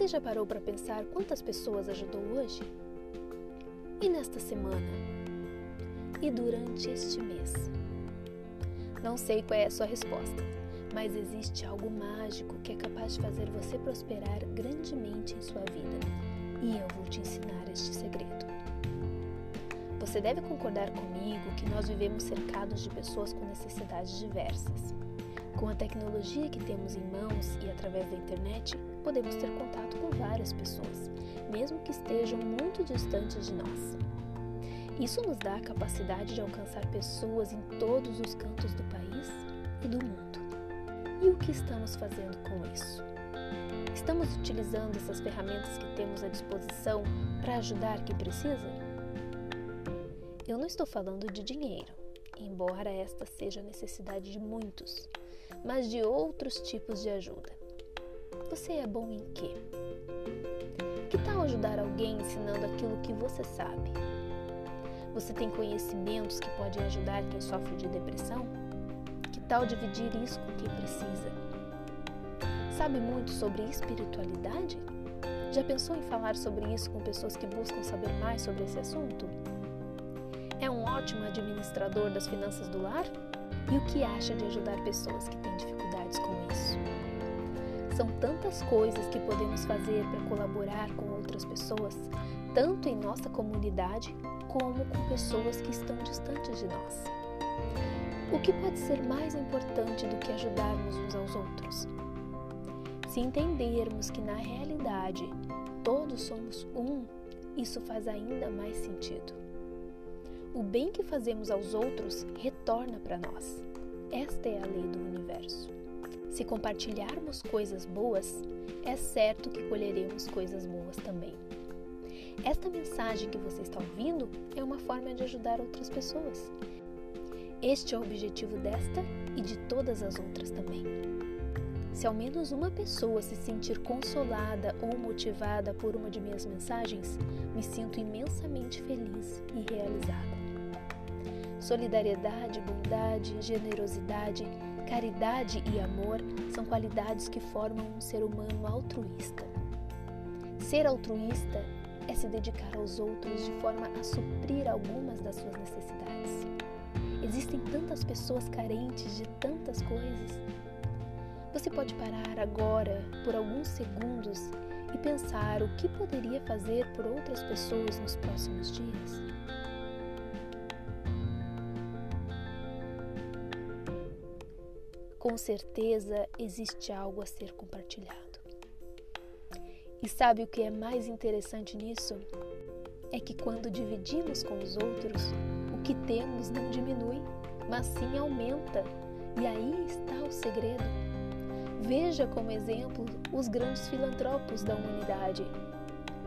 Você já parou para pensar quantas pessoas ajudou hoje? E nesta semana? E durante este mês? Não sei qual é a sua resposta, mas existe algo mágico que é capaz de fazer você prosperar grandemente em sua vida. E eu vou te ensinar este segredo. Você deve concordar comigo que nós vivemos cercados de pessoas com necessidades diversas. Com a tecnologia que temos em mãos e através da internet, podemos ter contato com várias pessoas, mesmo que estejam muito distantes de nós. Isso nos dá a capacidade de alcançar pessoas em todos os cantos do país e do mundo. E o que estamos fazendo com isso? Estamos utilizando essas ferramentas que temos à disposição para ajudar quem precisa? Eu não estou falando de dinheiro, embora esta seja a necessidade de muitos mas de outros tipos de ajuda. Você é bom em quê? Que tal ajudar alguém ensinando aquilo que você sabe? Você tem conhecimentos que podem ajudar quem sofre de depressão? Que tal dividir isso com quem precisa? Sabe muito sobre espiritualidade? Já pensou em falar sobre isso com pessoas que buscam saber mais sobre esse assunto? É um ótimo administrador das finanças do lar? E o que acha de ajudar pessoas que têm dificuldades com isso? São tantas coisas que podemos fazer para colaborar com outras pessoas, tanto em nossa comunidade como com pessoas que estão distantes de nós. O que pode ser mais importante do que ajudarmos uns aos outros? Se entendermos que na realidade todos somos um, isso faz ainda mais sentido. O bem que fazemos aos outros retorna para nós. Esta é a lei do universo. Se compartilharmos coisas boas, é certo que colheremos coisas boas também. Esta mensagem que você está ouvindo é uma forma de ajudar outras pessoas. Este é o objetivo desta e de todas as outras também. Se ao menos uma pessoa se sentir consolada ou motivada por uma de minhas mensagens, me sinto imensamente feliz e realizada. Solidariedade, bondade, generosidade, caridade e amor são qualidades que formam um ser humano altruísta. Ser altruísta é se dedicar aos outros de forma a suprir algumas das suas necessidades. Existem tantas pessoas carentes de tantas coisas. Você pode parar agora por alguns segundos e pensar o que poderia fazer por outras pessoas nos próximos dias? com certeza existe algo a ser compartilhado. E sabe o que é mais interessante nisso? É que quando dividimos com os outros, o que temos não diminui, mas sim aumenta. E aí está o segredo. Veja como exemplo os grandes filantropos da humanidade.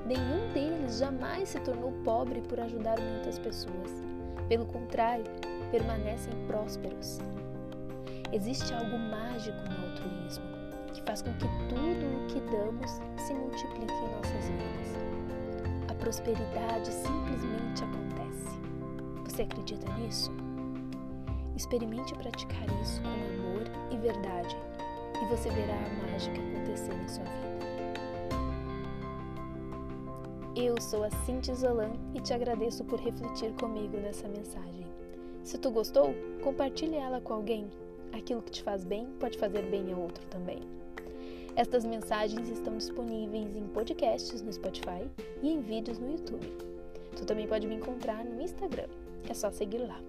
Nenhum deles jamais se tornou pobre por ajudar muitas pessoas. Pelo contrário, permanecem prósperos. Existe algo mágico no altruísmo que faz com que tudo o que damos se multiplique em nossas vidas. A prosperidade simplesmente acontece. Você acredita nisso? Experimente praticar isso com amor e verdade e você verá a mágica acontecer em sua vida. Eu sou a Cintia Zolan e te agradeço por refletir comigo nessa mensagem. Se tu gostou, compartilhe ela com alguém Aquilo que te faz bem pode fazer bem a outro também. Estas mensagens estão disponíveis em podcasts no Spotify e em vídeos no YouTube. Tu também pode me encontrar no Instagram. É só seguir lá.